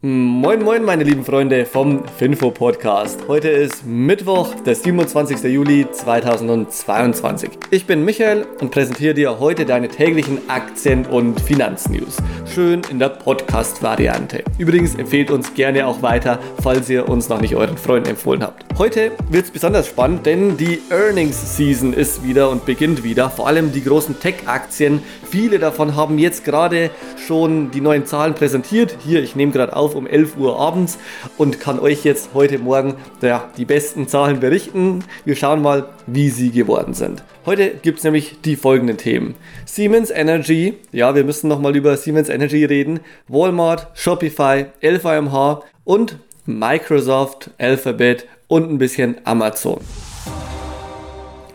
Moin moin meine lieben Freunde vom Finfo Podcast. Heute ist Mittwoch, der 27. Juli 2022. Ich bin Michael und präsentiere dir heute deine täglichen Aktien- und Finanznews. Schön in der Podcast-Variante. Übrigens empfehlt uns gerne auch weiter, falls ihr uns noch nicht euren Freunden empfohlen habt. Heute wird es besonders spannend, denn die Earnings Season ist wieder und beginnt wieder. Vor allem die großen Tech-Aktien. Viele davon haben jetzt gerade schon die neuen Zahlen präsentiert. Hier, ich nehme gerade auf um 11 Uhr abends und kann euch jetzt heute Morgen ja, die besten Zahlen berichten. Wir schauen mal, wie sie geworden sind. Heute gibt es nämlich die folgenden Themen. Siemens Energy, ja, wir müssen nochmal über Siemens Energy reden. Walmart, Shopify, LVMH und Microsoft, Alphabet und ein bisschen Amazon.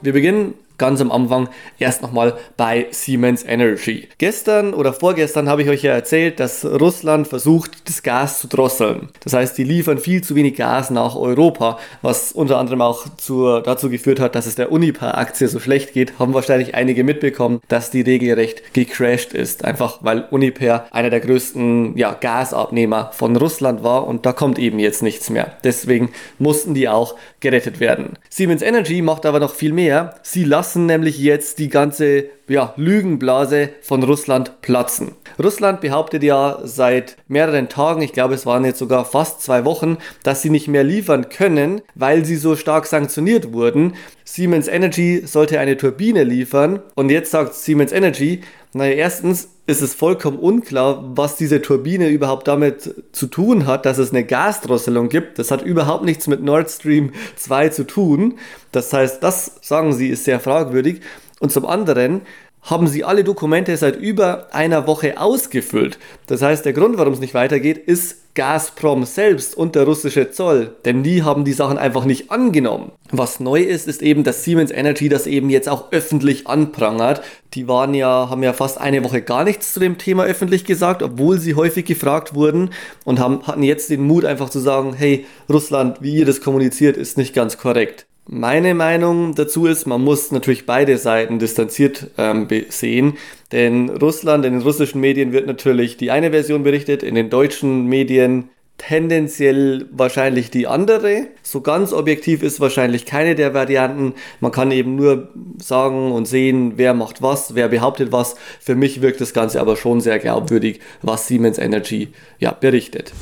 Wir beginnen ganz am Anfang erst nochmal bei Siemens Energy. Gestern oder vorgestern habe ich euch ja erzählt, dass Russland versucht, das Gas zu drosseln. Das heißt, die liefern viel zu wenig Gas nach Europa, was unter anderem auch zur, dazu geführt hat, dass es der Uniper-Aktie so schlecht geht. Haben wahrscheinlich einige mitbekommen, dass die regelrecht gecrashed ist. Einfach weil Uniper einer der größten ja, Gasabnehmer von Russland war und da kommt eben jetzt nichts mehr. Deswegen mussten die auch gerettet werden. Siemens Energy macht aber noch viel mehr. Sie lassen lassen nämlich jetzt die ganze ja, Lügenblase von Russland platzen. Russland behauptet ja seit mehreren Tagen, ich glaube es waren jetzt sogar fast zwei Wochen, dass sie nicht mehr liefern können, weil sie so stark sanktioniert wurden. Siemens Energy sollte eine Turbine liefern und jetzt sagt Siemens Energy, naja, erstens ist es vollkommen unklar, was diese Turbine überhaupt damit zu tun hat, dass es eine Gasdrosselung gibt. Das hat überhaupt nichts mit Nord Stream 2 zu tun. Das heißt, das sagen sie ist sehr fragwürdig. Und zum anderen haben sie alle Dokumente seit über einer Woche ausgefüllt. Das heißt, der Grund, warum es nicht weitergeht, ist Gazprom selbst und der russische Zoll, denn die haben die Sachen einfach nicht angenommen. Was neu ist, ist eben, dass Siemens Energy das eben jetzt auch öffentlich anprangert. Die waren ja, haben ja fast eine Woche gar nichts zu dem Thema öffentlich gesagt, obwohl sie häufig gefragt wurden und haben, hatten jetzt den Mut einfach zu sagen, hey, Russland, wie ihr das kommuniziert, ist nicht ganz korrekt. Meine Meinung dazu ist, man muss natürlich beide Seiten distanziert ähm, sehen, denn Russland, in den russischen Medien wird natürlich die eine Version berichtet, in den deutschen Medien tendenziell wahrscheinlich die andere. So ganz objektiv ist wahrscheinlich keine der Varianten. Man kann eben nur sagen und sehen, wer macht was, wer behauptet was. Für mich wirkt das Ganze aber schon sehr glaubwürdig, was Siemens Energy ja berichtet.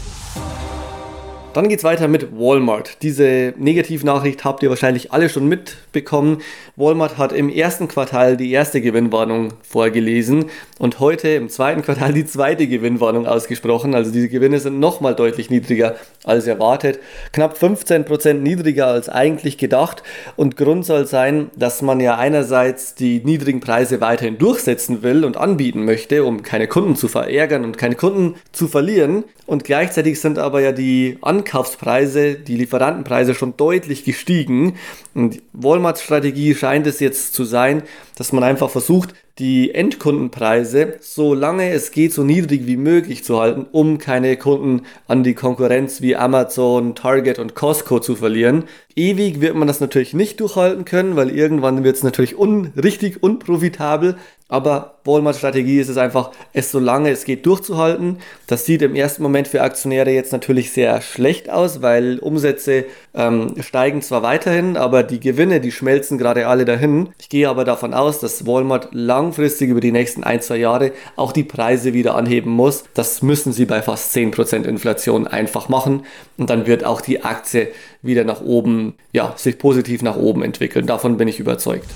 Dann geht es weiter mit Walmart. Diese Negativnachricht habt ihr wahrscheinlich alle schon mitbekommen. Walmart hat im ersten Quartal die erste Gewinnwarnung vorgelesen und heute im zweiten Quartal die zweite Gewinnwarnung ausgesprochen. Also diese Gewinne sind nochmal deutlich niedriger als erwartet. Knapp 15% niedriger als eigentlich gedacht. Und Grund soll sein, dass man ja einerseits die niedrigen Preise weiterhin durchsetzen will und anbieten möchte, um keine Kunden zu verärgern und keine Kunden zu verlieren. Und gleichzeitig sind aber ja die Ankaufspreise, die Lieferantenpreise schon deutlich gestiegen. Und Walmarts Strategie scheint es jetzt zu sein, dass man einfach versucht, die Endkundenpreise so lange es geht so niedrig wie möglich zu halten, um keine Kunden an die Konkurrenz wie Amazon, Target und Costco zu verlieren. Ewig wird man das natürlich nicht durchhalten können, weil irgendwann wird es natürlich un richtig unprofitabel. Aber Walmarts Strategie ist es einfach, es so lange es geht durchzuhalten. Das sieht im ersten Moment für Aktionäre jetzt natürlich sehr schlecht aus, weil Umsätze ähm, steigen zwar weiterhin, aber die Gewinne, die schmelzen gerade alle dahin. Ich gehe aber davon aus, dass Walmart langfristig über die nächsten ein, zwei Jahre auch die Preise wieder anheben muss. Das müssen sie bei fast 10% Inflation einfach machen. Und dann wird auch die Aktie wieder nach oben, ja, sich positiv nach oben entwickeln. Davon bin ich überzeugt.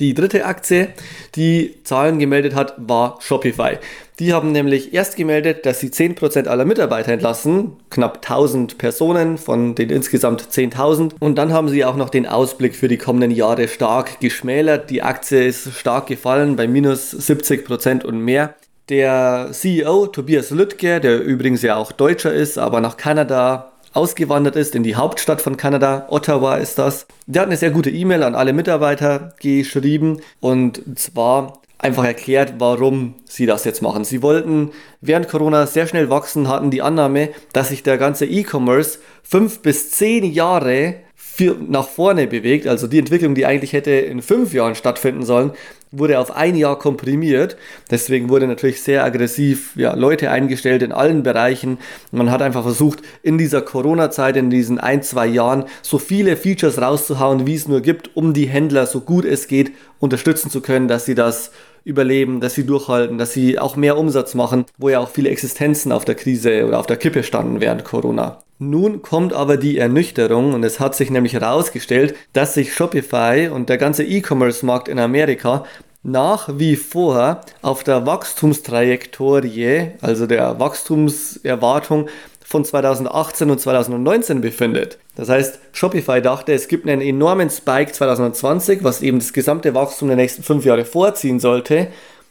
Die dritte Aktie, die Zahlen gemeldet hat, war Shopify. Die haben nämlich erst gemeldet, dass sie 10% aller Mitarbeiter entlassen, knapp 1000 Personen von den insgesamt 10.000. Und dann haben sie auch noch den Ausblick für die kommenden Jahre stark geschmälert. Die Aktie ist stark gefallen bei minus 70% und mehr. Der CEO Tobias Lüttke, der übrigens ja auch Deutscher ist, aber nach Kanada ausgewandert ist in die Hauptstadt von Kanada, Ottawa ist das. Der hat eine sehr gute E-Mail an alle Mitarbeiter geschrieben und zwar einfach erklärt, warum sie das jetzt machen. Sie wollten während Corona sehr schnell wachsen, hatten die Annahme, dass sich der ganze E-Commerce fünf bis zehn Jahre nach vorne bewegt, also die Entwicklung, die eigentlich hätte in fünf Jahren stattfinden sollen, wurde auf ein Jahr komprimiert. Deswegen wurde natürlich sehr aggressiv ja, Leute eingestellt in allen Bereichen. Man hat einfach versucht, in dieser Corona-Zeit, in diesen ein, zwei Jahren, so viele Features rauszuhauen, wie es nur gibt, um die Händler so gut es geht unterstützen zu können, dass sie das überleben, dass sie durchhalten, dass sie auch mehr Umsatz machen, wo ja auch viele Existenzen auf der Krise oder auf der Kippe standen während Corona. Nun kommt aber die Ernüchterung und es hat sich nämlich herausgestellt, dass sich Shopify und der ganze E-Commerce-Markt in Amerika nach wie vor auf der Wachstumstrajektorie, also der Wachstumserwartung von 2018 und 2019 befindet. Das heißt, Shopify dachte, es gibt einen enormen Spike 2020, was eben das gesamte Wachstum der nächsten fünf Jahre vorziehen sollte.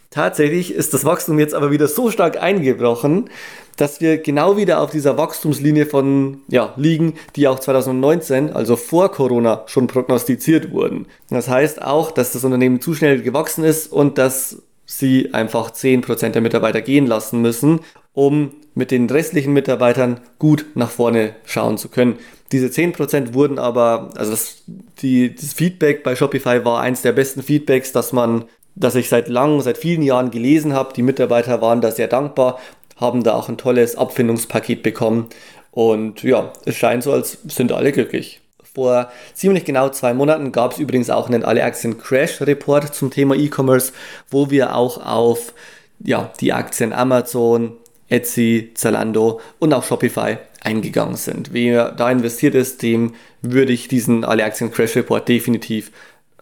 Tatsächlich ist das Wachstum jetzt aber wieder so stark eingebrochen, dass wir genau wieder auf dieser Wachstumslinie von ja, liegen, die auch 2019, also vor Corona, schon prognostiziert wurden. Das heißt auch, dass das Unternehmen zu schnell gewachsen ist und dass sie einfach 10% der Mitarbeiter gehen lassen müssen, um mit den restlichen Mitarbeitern gut nach vorne schauen zu können. Diese 10% wurden aber, also das, die, das Feedback bei Shopify war eins der besten Feedbacks, dass man, dass ich seit langem, seit vielen Jahren gelesen habe. Die Mitarbeiter waren da sehr dankbar, haben da auch ein tolles Abfindungspaket bekommen. Und ja, es scheint so, als sind alle glücklich. Vor ziemlich genau zwei Monaten gab es übrigens auch einen Alle Aktien Crash Report zum Thema E-Commerce, wo wir auch auf ja, die Aktien Amazon, Etsy, Zalando und auch Shopify eingegangen sind. Wer da investiert ist, dem würde ich diesen Alle Aktien Crash Report definitiv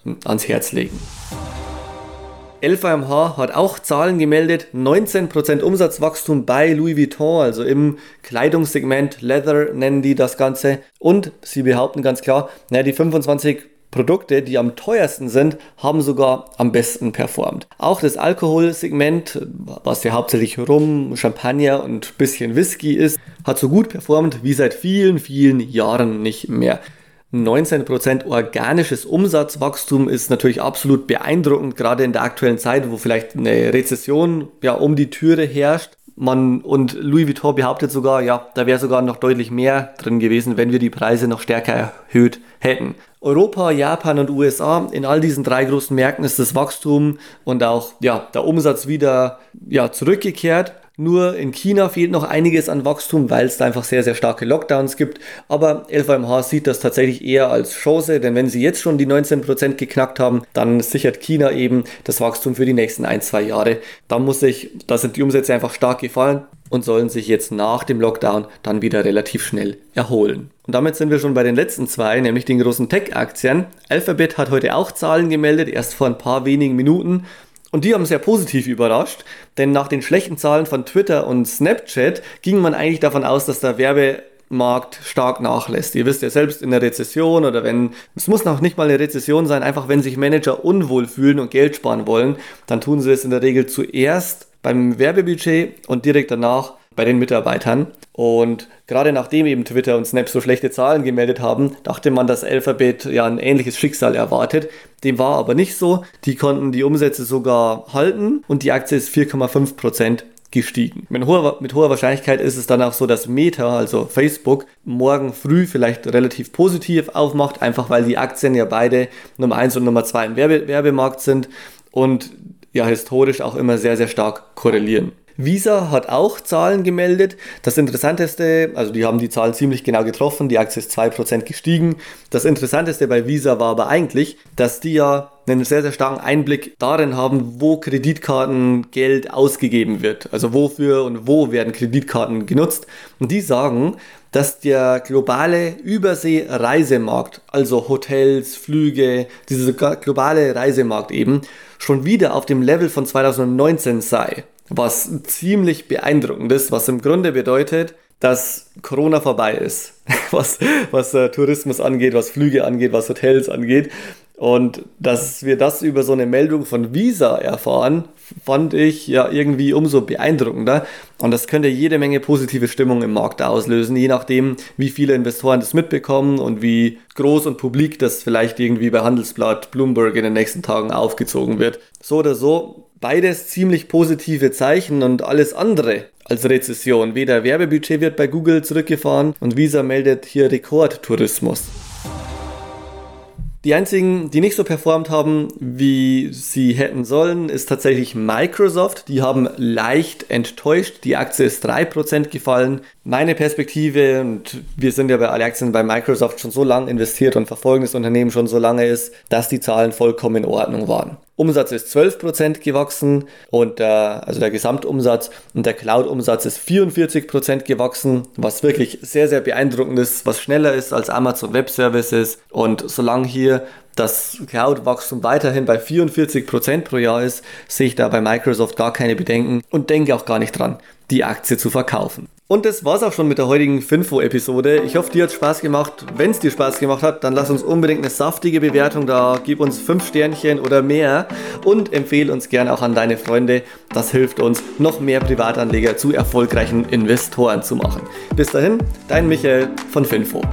ähm, ans Herz legen. LVMH hat auch Zahlen gemeldet, 19% Umsatzwachstum bei Louis Vuitton, also im Kleidungssegment Leather nennen die das Ganze. Und sie behaupten ganz klar, naja, die 25 Produkte, die am teuersten sind, haben sogar am besten performt. Auch das Alkoholsegment, was ja hauptsächlich Rum, Champagner und ein bisschen Whisky ist, hat so gut performt wie seit vielen, vielen Jahren nicht mehr. 19% organisches Umsatzwachstum ist natürlich absolut beeindruckend, gerade in der aktuellen Zeit, wo vielleicht eine Rezession ja um die Türe herrscht. Man und Louis Vuitton behauptet sogar, ja, da wäre sogar noch deutlich mehr drin gewesen, wenn wir die Preise noch stärker erhöht hätten. Europa, Japan und USA, in all diesen drei großen Märkten ist das Wachstum und auch ja, der Umsatz wieder ja, zurückgekehrt. Nur in China fehlt noch einiges an Wachstum, weil es da einfach sehr, sehr starke Lockdowns gibt. Aber LVMH sieht das tatsächlich eher als Chance, denn wenn sie jetzt schon die 19% geknackt haben, dann sichert China eben das Wachstum für die nächsten ein, zwei Jahre. Da muss sich, da sind die Umsätze einfach stark gefallen und sollen sich jetzt nach dem Lockdown dann wieder relativ schnell erholen. Und damit sind wir schon bei den letzten zwei, nämlich den großen Tech-Aktien. Alphabet hat heute auch Zahlen gemeldet, erst vor ein paar wenigen Minuten. Und die haben sehr positiv überrascht, denn nach den schlechten Zahlen von Twitter und Snapchat ging man eigentlich davon aus, dass der Werbemarkt stark nachlässt. Ihr wisst ja selbst in der Rezession oder wenn, es muss noch nicht mal eine Rezession sein, einfach wenn sich Manager unwohl fühlen und Geld sparen wollen, dann tun sie es in der Regel zuerst beim Werbebudget und direkt danach bei den Mitarbeitern. Und gerade nachdem eben Twitter und Snap so schlechte Zahlen gemeldet haben, dachte man, dass Alphabet ja ein ähnliches Schicksal erwartet. Dem war aber nicht so. Die konnten die Umsätze sogar halten und die Aktie ist 4,5% gestiegen. Mit hoher, mit hoher Wahrscheinlichkeit ist es dann auch so, dass Meta, also Facebook, morgen früh vielleicht relativ positiv aufmacht, einfach weil die Aktien ja beide Nummer 1 und Nummer 2 im Werbe Werbemarkt sind und ja historisch auch immer sehr, sehr stark korrelieren. Visa hat auch Zahlen gemeldet. Das Interessanteste, also die haben die Zahlen ziemlich genau getroffen, die Aktie ist 2% gestiegen. Das Interessanteste bei Visa war aber eigentlich, dass die ja einen sehr, sehr starken Einblick darin haben, wo Kreditkartengeld ausgegeben wird. Also wofür und wo werden Kreditkarten genutzt. Und die sagen, dass der globale Übersee-Reisemarkt, also Hotels, Flüge, dieser globale Reisemarkt eben, schon wieder auf dem Level von 2019 sei was ziemlich beeindruckend ist, was im Grunde bedeutet, dass Corona vorbei ist, was, was äh, Tourismus angeht, was Flüge angeht, was Hotels angeht. Und dass wir das über so eine Meldung von Visa erfahren, fand ich ja irgendwie umso beeindruckender. Und das könnte jede Menge positive Stimmung im Markt auslösen, je nachdem, wie viele Investoren das mitbekommen und wie groß und publik das vielleicht irgendwie bei Handelsblatt Bloomberg in den nächsten Tagen aufgezogen wird. So oder so, beides ziemlich positive Zeichen und alles andere als Rezession. Weder Werbebudget wird bei Google zurückgefahren und Visa meldet hier Rekordtourismus. Die einzigen, die nicht so performt haben, wie sie hätten sollen, ist tatsächlich Microsoft. Die haben leicht enttäuscht. Die Aktie ist 3% gefallen. Meine Perspektive, und wir sind ja bei alle Aktien bei Microsoft schon so lange investiert und verfolgen das Unternehmen schon so lange, ist, dass die Zahlen vollkommen in Ordnung waren. Umsatz ist 12% gewachsen und der, also der Gesamtumsatz und der Cloud-Umsatz ist 44% gewachsen, was wirklich sehr, sehr beeindruckend ist, was schneller ist als Amazon Web Services. Und solange hier das Cloud-Wachstum weiterhin bei 44% pro Jahr ist, sehe ich da bei Microsoft gar keine Bedenken und denke auch gar nicht dran, die Aktie zu verkaufen. Und das war's auch schon mit der heutigen Finfo-Episode. Ich hoffe, dir hat Spaß gemacht. Wenn es dir Spaß gemacht hat, dann lass uns unbedingt eine saftige Bewertung da. Gib uns 5 Sternchen oder mehr und empfehle uns gern auch an deine Freunde. Das hilft uns, noch mehr Privatanleger zu erfolgreichen Investoren zu machen. Bis dahin, dein Michael von Finfo.